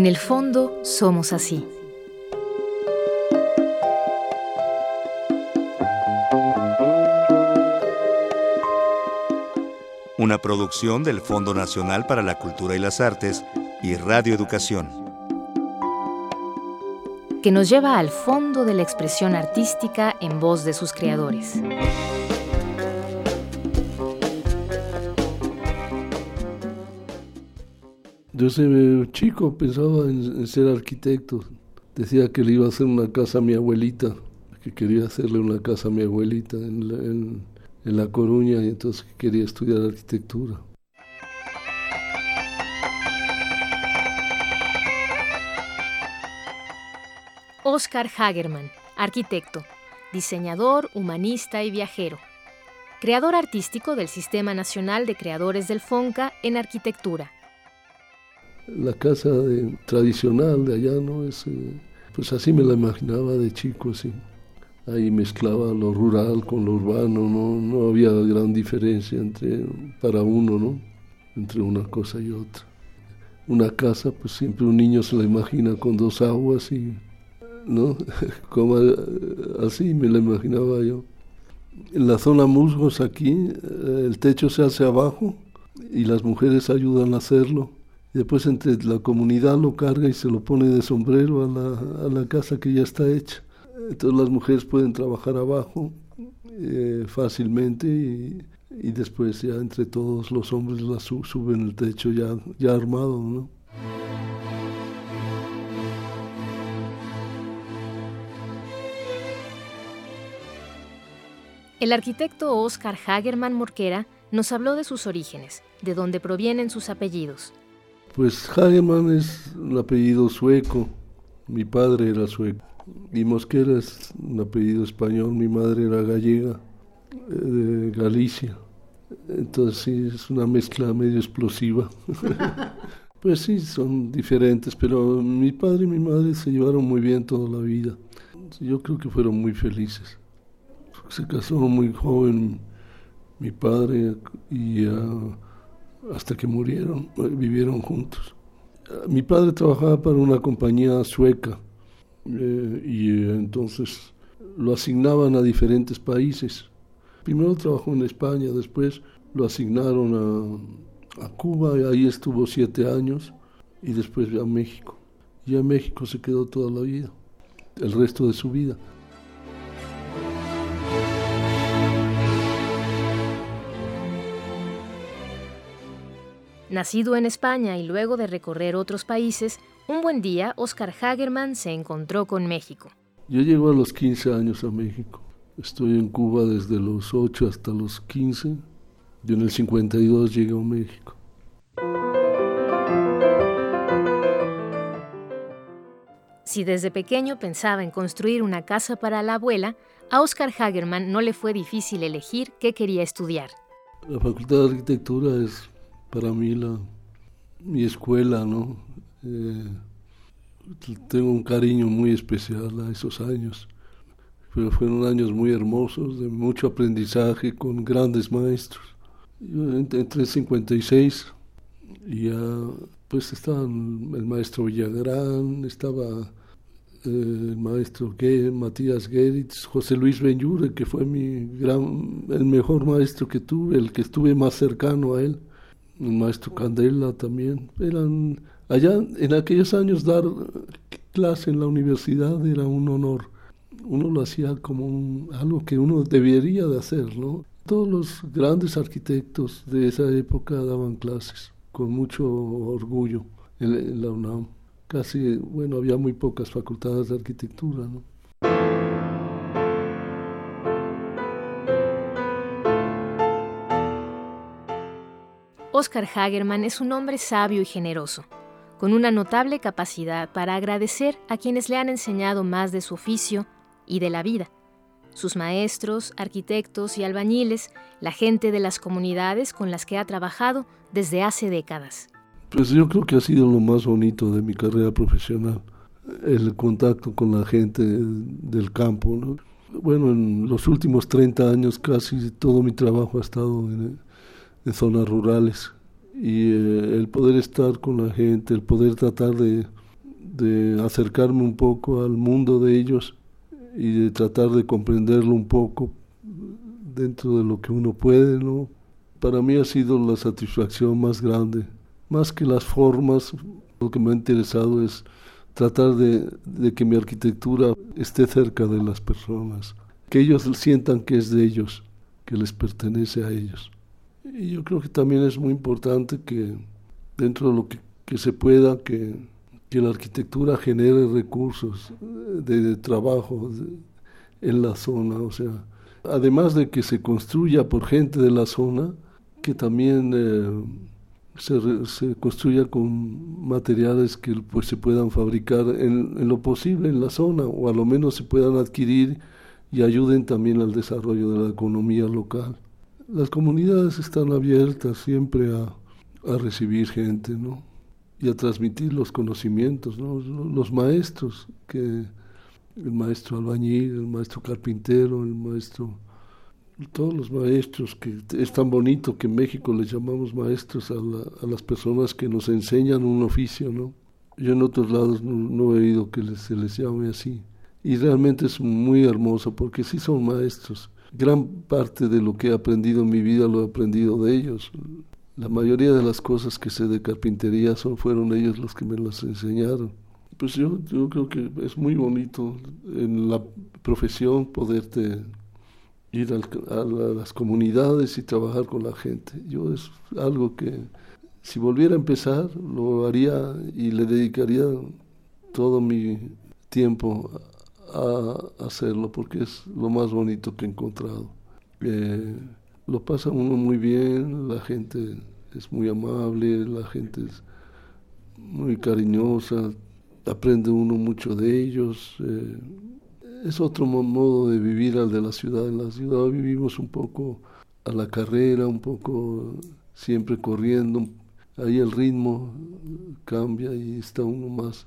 En el fondo somos así. Una producción del Fondo Nacional para la Cultura y las Artes y Radio Educación. Que nos lleva al fondo de la expresión artística en voz de sus creadores. Desde chico pensaba en, ser arquitecto. Decía que le iba a hacer una casa a mi abuelita, que quería hacerle una casa a mi abuelita en La, Coruña y entonces quería estudiar arquitectura. Oscar Hagerman, arquitecto, diseñador, humanista y viajero. Creador artístico del Sistema Nacional de Creadores del FONCA en Arquitectura la casa tradicional de allá, ¿no? Es, eh, pues así me la imaginaba de chico, sí. Ahí mezclaba lo rural con lo urbano, ¿no? No había gran diferencia entre, para uno, ¿no? Entre una cosa y otra. Una casa, pues siempre un niño se la imagina con dos aguas y, ¿no? Como eh, así me la imaginaba yo. En la zona musgos aquí, eh, el techo se hace abajo y las mujeres ayudan a hacerlo después entre la comunidad lo carga y se lo pone de sombrero a la, a la casa que ya está hecha. Entonces las mujeres pueden trabajar abajo eh, fácilmente y, y, después ya entre todos los hombres la suben el techo ya, ya armado, ¿no? El arquitecto Oscar Hagerman Morquera nos habló de sus orígenes, de dónde provienen sus apellidos, pues Hageman es un apellido sueco, mi padre era sueco. Y Mosquera es un apellido español, mi madre era gallega, eh, de Galicia. Entonces sí, es una mezcla medio explosiva. pues sí, son diferentes, pero mi padre y mi madre se llevaron muy bien toda la vida. Yo creo que fueron muy felices. Se casó muy joven mi padre y... Uh, hasta que murieron, eh, vivieron juntos. Mi padre trabajaba para una compañía sueca eh, y eh, entonces lo asignaban a diferentes países. Primero trabajó en España, después lo asignaron a, a Cuba y ahí estuvo siete años y después a México. Y a México se quedó toda la vida, el resto de su vida. Nacido en España y luego de recorrer otros países, un buen día Oscar Hagerman se encontró con México. Yo llego a los 15 años a México. Estoy en Cuba desde los 8 hasta los 15. Yo en el 52 llegué a México. Si desde pequeño pensaba en construir una casa para la abuela, a Oscar Hagerman no le fue difícil elegir qué quería estudiar. La Facultad de Arquitectura es para mí la, mi escuela, ¿no? Eh, tengo un cariño muy especial a esos años. Pero fueron años muy hermosos, de mucho aprendizaje con grandes maestros. Yo entré en 56 y ya pues estaban el maestro Villagrán, estaba eh, el maestro Matías Geritz, José Luis Benyure, que fue mi gran, el mejor maestro que tuve, el que estuve más cercano a él maestro Candela también. Eran allá en aquellos años dar clase en la universidad era un honor. Uno lo hacía como algo que uno debería de hacer, ¿no? Todos los grandes arquitectos de esa época daban clases con mucho orgullo en la UNAM. Casi, bueno, había muy pocas facultades de arquitectura, ¿no? Oscar Hagerman es un hombre sabio y generoso, con una notable capacidad para agradecer a quienes le han enseñado más de su oficio y de la vida. Sus maestros, arquitectos y albañiles, la gente de las comunidades con las que ha trabajado desde hace décadas. Pues yo creo que ha sido lo más bonito de mi carrera profesional, el contacto con la gente del campo. Bueno, en los últimos 30 años casi todo mi trabajo ha estado en, zonas rurales y eh, el poder estar con la gente, el poder tratar de, de acercarme un poco al mundo de ellos y de tratar de comprenderlo un poco dentro de lo que uno puede, ¿no? Para mí ha sido la satisfacción más grande, más que las formas, lo que me ha interesado es tratar de, de que mi arquitectura esté cerca de las personas, que ellos sientan que es de ellos, que les pertenece a ellos. Y yo creo que también es muy importante que dentro de lo que, que se pueda, que, que, la arquitectura genere recursos de, de trabajo en la zona, o sea, además de que se construya por gente de la zona, que también eh, se, se, construya con materiales que pues, se puedan fabricar en, en, lo posible en la zona, o a lo menos se puedan adquirir y ayuden también al desarrollo de la economía local. Las comunidades están abiertas siempre a, a recibir gente, ¿no? Y a transmitir los conocimientos, ¿no? Los maestros, que el maestro albañil, el maestro carpintero, el maestro... Todos los maestros, que es tan bonito que en México les llamamos maestros a, la, las personas que nos enseñan un oficio, ¿no? Yo en otros lados no, no he oído que les, se les llame así. Y realmente es muy hermoso porque sí son maestros. Gran parte de lo que he aprendido en mi vida lo he aprendido de ellos. La mayoría de las cosas que sé de carpintería son, fueron ellos los que me las enseñaron. Pues yo, yo creo que es muy bonito en la profesión poderte ir al, a, a las comunidades y trabajar con la gente. Yo es algo que si volviera a empezar lo haría y le dedicaría todo mi tiempo a hacerlo porque es lo más bonito que he encontrado. Eh, lo pasa uno muy bien, la gente es muy amable, la gente es muy cariñosa, aprende uno mucho de ellos. Eh, es otro modo de vivir al de la ciudad. En la ciudad vivimos un poco a la carrera, un poco siempre corriendo. Ahí el ritmo cambia y está uno más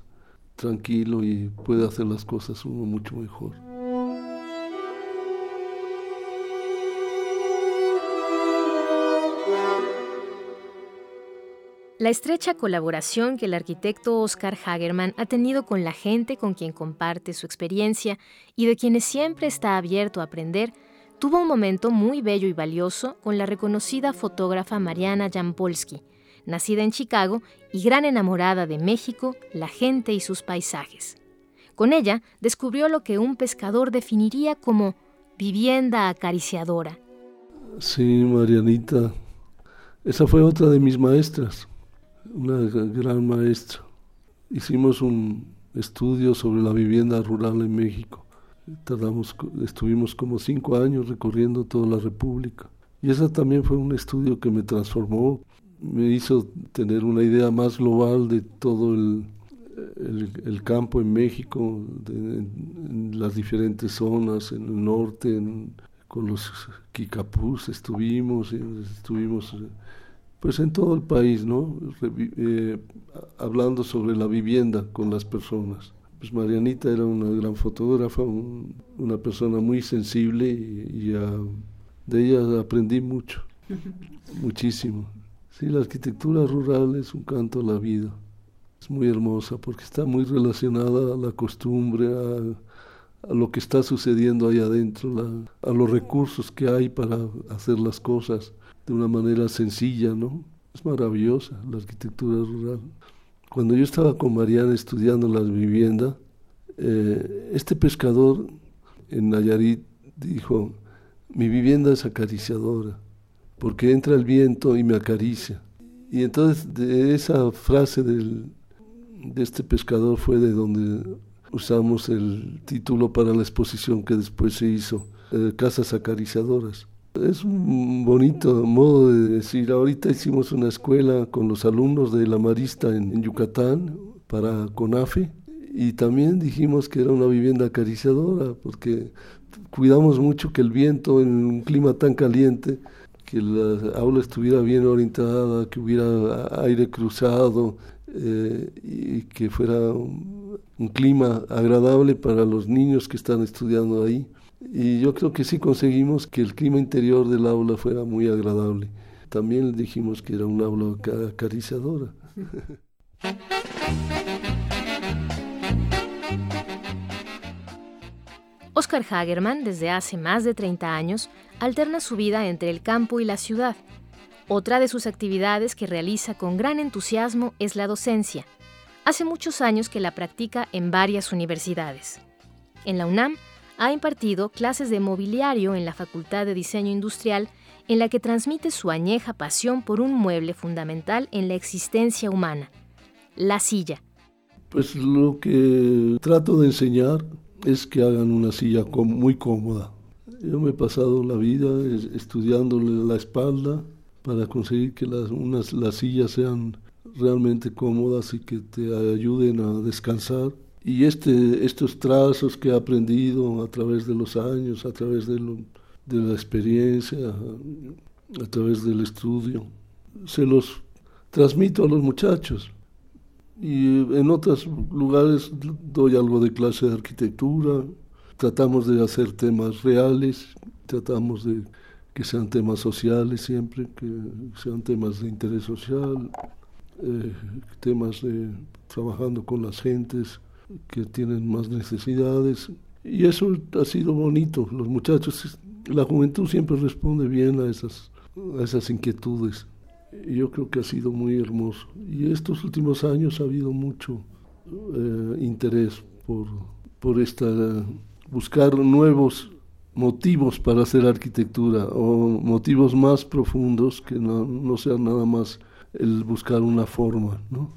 tranquilo y puede hacer las cosas uno mucho mejor. La estrecha colaboración que el arquitecto Oscar Hagerman ha tenido con la gente con quien comparte su experiencia y de quienes siempre está abierto a aprender, tuvo un momento muy bello y valioso con la reconocida fotógrafa Mariana Jampolsky, nacida en Chicago y gran enamorada de México, la gente y sus paisajes. Con ella descubrió lo que un pescador definiría como vivienda acariciadora. Sí, Marianita. Esa fue otra de mis maestras, una gran maestra. Hicimos un estudio sobre la vivienda rural en México. Tardamos, estuvimos como cinco años recorriendo toda la República. Y ese también fue un estudio que me transformó me hizo tener una idea más global de todo el, el, el campo en México, de, en, en, las diferentes zonas, en el norte, en, con los Kikapús estuvimos, estuvimos pues en todo el país, ¿no? Eh, hablando sobre la vivienda con las personas. Pues Marianita era una gran fotógrafa, un, una persona muy sensible y, y uh, de ella aprendí mucho, muchísimo. Sí, la arquitectura rural es un canto a la vida. Es muy hermosa porque está muy relacionada a la costumbre, a, lo que está sucediendo ahí adentro, a los recursos que hay para hacer las cosas de una manera sencilla, ¿no? Es maravillosa la arquitectura rural. Cuando yo estaba con Mariana estudiando la vivienda, eh, este pescador en Nayarit dijo, mi vivienda es acariciadora porque entra el viento y me acaricia. Y entonces de esa frase del, de este pescador fue de donde usamos el título para la exposición que después se hizo, eh, Casas Acariciadoras. Es un bonito modo de decir, ahorita hicimos una escuela con los alumnos de la Marista en, Yucatán para CONAFE y también dijimos que era una vivienda acariciadora porque cuidamos mucho que el viento en un clima tan caliente que la aula estuviera bien orientada, que hubiera aire cruzado eh, y que fuera un, clima agradable para los niños que están estudiando ahí. Y yo creo que sí conseguimos que el clima interior del aula fuera muy agradable. También dijimos que era un aula acariciadora. Oscar Hagerman, desde hace más de 30 años, alterna su vida entre el campo y la ciudad. Otra de sus actividades que realiza con gran entusiasmo es la docencia. Hace muchos años que la practica en varias universidades. En la UNAM ha impartido clases de mobiliario en la Facultad de Diseño Industrial, en la que transmite su añeja pasión por un mueble fundamental en la existencia humana, la silla. Pues lo que trato de enseñar es que hagan una silla muy cómoda. Yo me he pasado la vida estudiándole la espalda para conseguir que las, unas, las sillas sean realmente cómodas y que te ayuden a descansar. Y este, estos trazos que he aprendido a través de los años, a través de, de la experiencia, a través del estudio, se los transmito a los muchachos. Y en otros lugares doy algo de clase de arquitectura, tratamos de hacer temas reales, tratamos de que sean temas sociales siempre, que sean temas de interés social, eh, temas de trabajando con las gentes que tienen más necesidades. Y eso ha sido bonito. Los muchachos, la juventud siempre responde bien a esas, a esas inquietudes yo creo que ha sido muy hermoso. Y estos últimos años ha habido mucho eh, interés por, por esta, buscar nuevos motivos para hacer arquitectura o motivos más profundos que no, no sean nada más el buscar una forma, ¿no?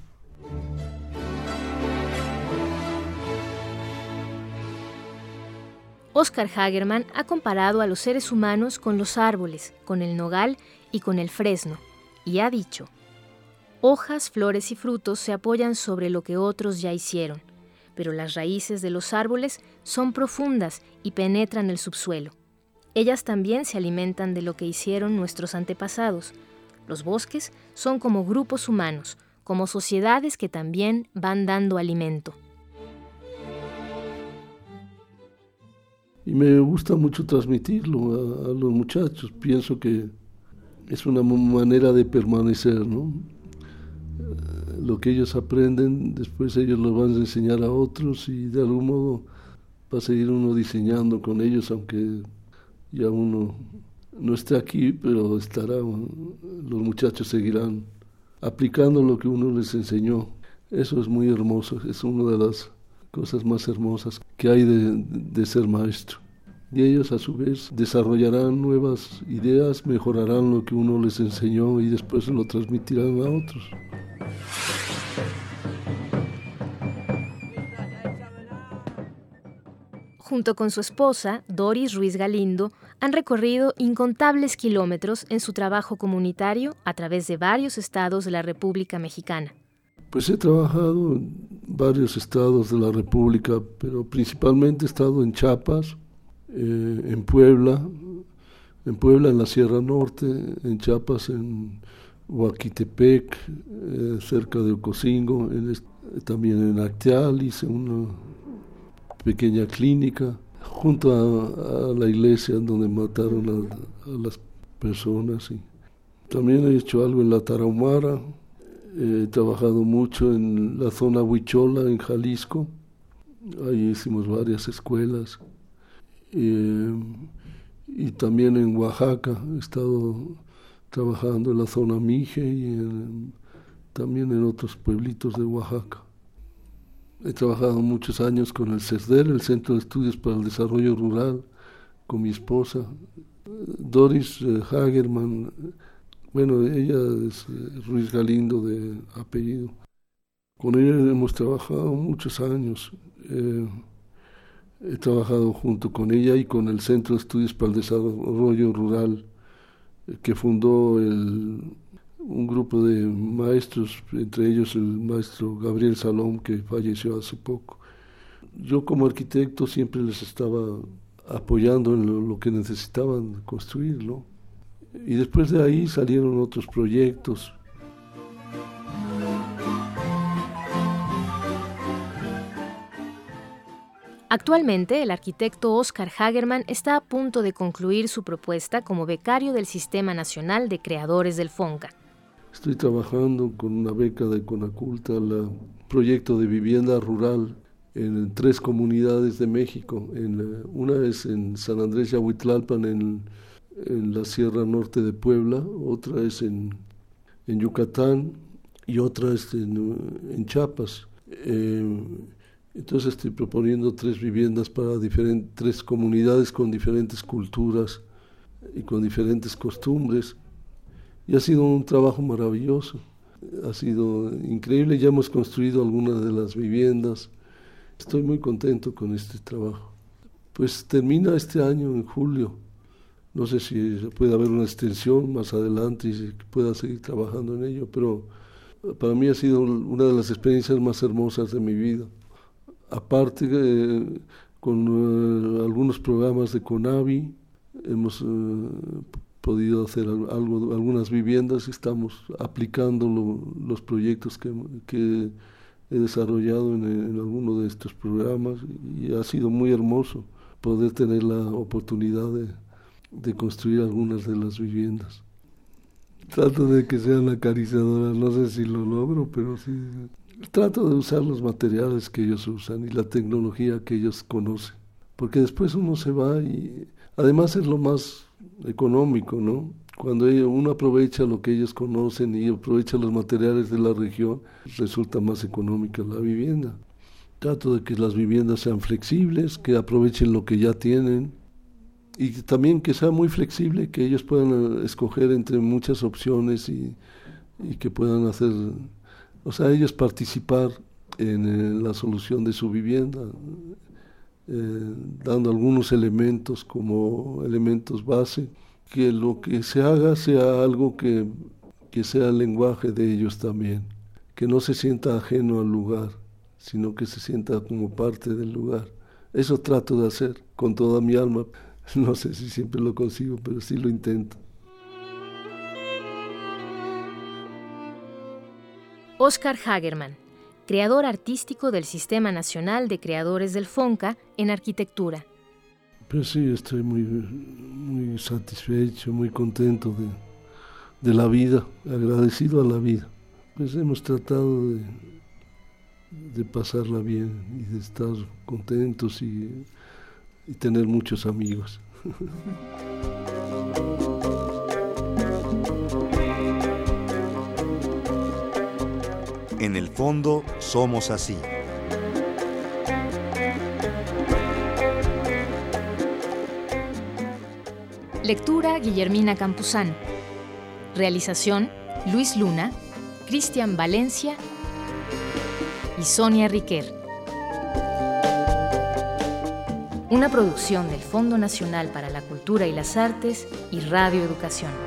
Oscar Hagerman ha comparado a los seres humanos con los árboles, con el nogal y con el fresno y ha dicho, hojas, flores y frutos se apoyan sobre lo que otros ya hicieron, pero las raíces de los árboles son profundas y penetran el subsuelo. Ellas también se alimentan de lo que hicieron nuestros antepasados. Los bosques son como grupos humanos, como sociedades que también van dando alimento. Y me gusta mucho transmitirlo a, los muchachos. Pienso que es una manera de permanecer, ¿no? Lo que ellos aprenden, después ellos lo van a enseñar a otros y de algún modo va a seguir uno diseñando con ellos, aunque ya uno no esté aquí, pero estará, los muchachos seguirán aplicando lo que uno les enseñó. Eso es muy hermoso, es una de las cosas más hermosas que hay de, de ser maestro y ellos a su vez desarrollarán nuevas ideas, mejorarán lo que uno les enseñó y después lo transmitirán a otros. Junto con su esposa, Doris Ruiz Galindo, han recorrido incontables kilómetros en su trabajo comunitario a través de varios estados de la República Mexicana. Pues he trabajado en varios estados de la República, pero principalmente he estado en Chiapas, eh, en Puebla, en Puebla, en la Sierra Norte, en Chiapas, en Huaquitepec, eh, cerca de Ocosingo, también en Acteal hice una pequeña clínica junto a, la iglesia donde mataron a, las personas. Y también he hecho algo en la Tarahumara, he trabajado mucho en la zona Huichola, en Jalisco, ahí hicimos varias escuelas. Eh, y también en Oaxaca he estado trabajando en la zona Mije y también en otros pueblitos de Oaxaca. He trabajado muchos años con el CESDER, el Centro de Estudios para el Desarrollo Rural, con mi esposa, Doris eh, Hagerman. Bueno, ella es eh, Ruiz Galindo de apellido. Con ella hemos trabajado muchos años. He trabajado junto con ella y con el Centro de Estudios para el Desarrollo Rural eh, que fundó el, un grupo de maestros, entre ellos el maestro Gabriel Salom, que falleció hace poco. Yo como arquitecto siempre les estaba apoyando en lo, que necesitaban construirlo. Y después de ahí salieron otros proyectos Actualmente, el arquitecto Oscar Hagerman está a punto de concluir su propuesta como becario del Sistema Nacional de Creadores del FONCA. Estoy trabajando con una beca de Conaculta, el proyecto de vivienda rural en tres comunidades de México. Una es en San Andrés Yahuitlalpan, en, en la Sierra Norte de Puebla, otra es en, en Yucatán y otra es en, en Chiapas. Eh, entonces estoy proponiendo tres viviendas para diferentes, tres comunidades con diferentes culturas y con diferentes costumbres. Y ha sido un trabajo maravilloso, ha sido increíble, ya hemos construido algunas de las viviendas, estoy muy contento con este trabajo. Pues termina este año en julio, no sé si puede haber una extensión más adelante y se pueda seguir trabajando en ello, pero para mí ha sido una de las experiencias más hermosas de mi vida. Aparte, eh, con eh, algunos programas de CONAVI, hemos eh, podido hacer algo, algunas viviendas y estamos aplicando los proyectos que, he desarrollado en, en alguno de estos programas y ha sido muy hermoso poder tener la oportunidad de, de construir algunas de las viviendas. Trato de que sean acariciadoras, no sé si lo logro, pero sí. Trato de usar los materiales que ellos usan y la tecnología que ellos conocen, porque después uno se va y además es lo más económico, ¿no? Cuando uno aprovecha lo que ellos conocen y aprovecha los materiales de la región, resulta más económica la vivienda. Trato de que las viviendas sean flexibles, que aprovechen lo que ya tienen y también que sea muy flexible, que ellos puedan escoger entre muchas opciones y, que puedan hacer, o sea, ellos participar en la solución de su vivienda, eh, dando algunos elementos como elementos base, que lo que se haga sea algo que, que sea el lenguaje de ellos también, que no se sienta ajeno al lugar, sino que se sienta como parte del lugar. Eso trato de hacer con toda mi alma. No sé si siempre lo consigo, pero sí lo intento. Oscar Hagerman creador artístico del Sistema Nacional de Creadores del FONCA en Arquitectura. Pues sí, estoy muy, muy satisfecho, muy contento de, de la vida, agradecido a la vida. Pues hemos tratado de, de pasarla bien y de estar contentos y, y tener muchos amigos. En el fondo somos así. Lectura Guillermina Campuzán. Realización Luis Luna, Cristian Valencia y Sonia Riquer. Una producción del Fondo Nacional para la Cultura y las Artes y Radio Educación.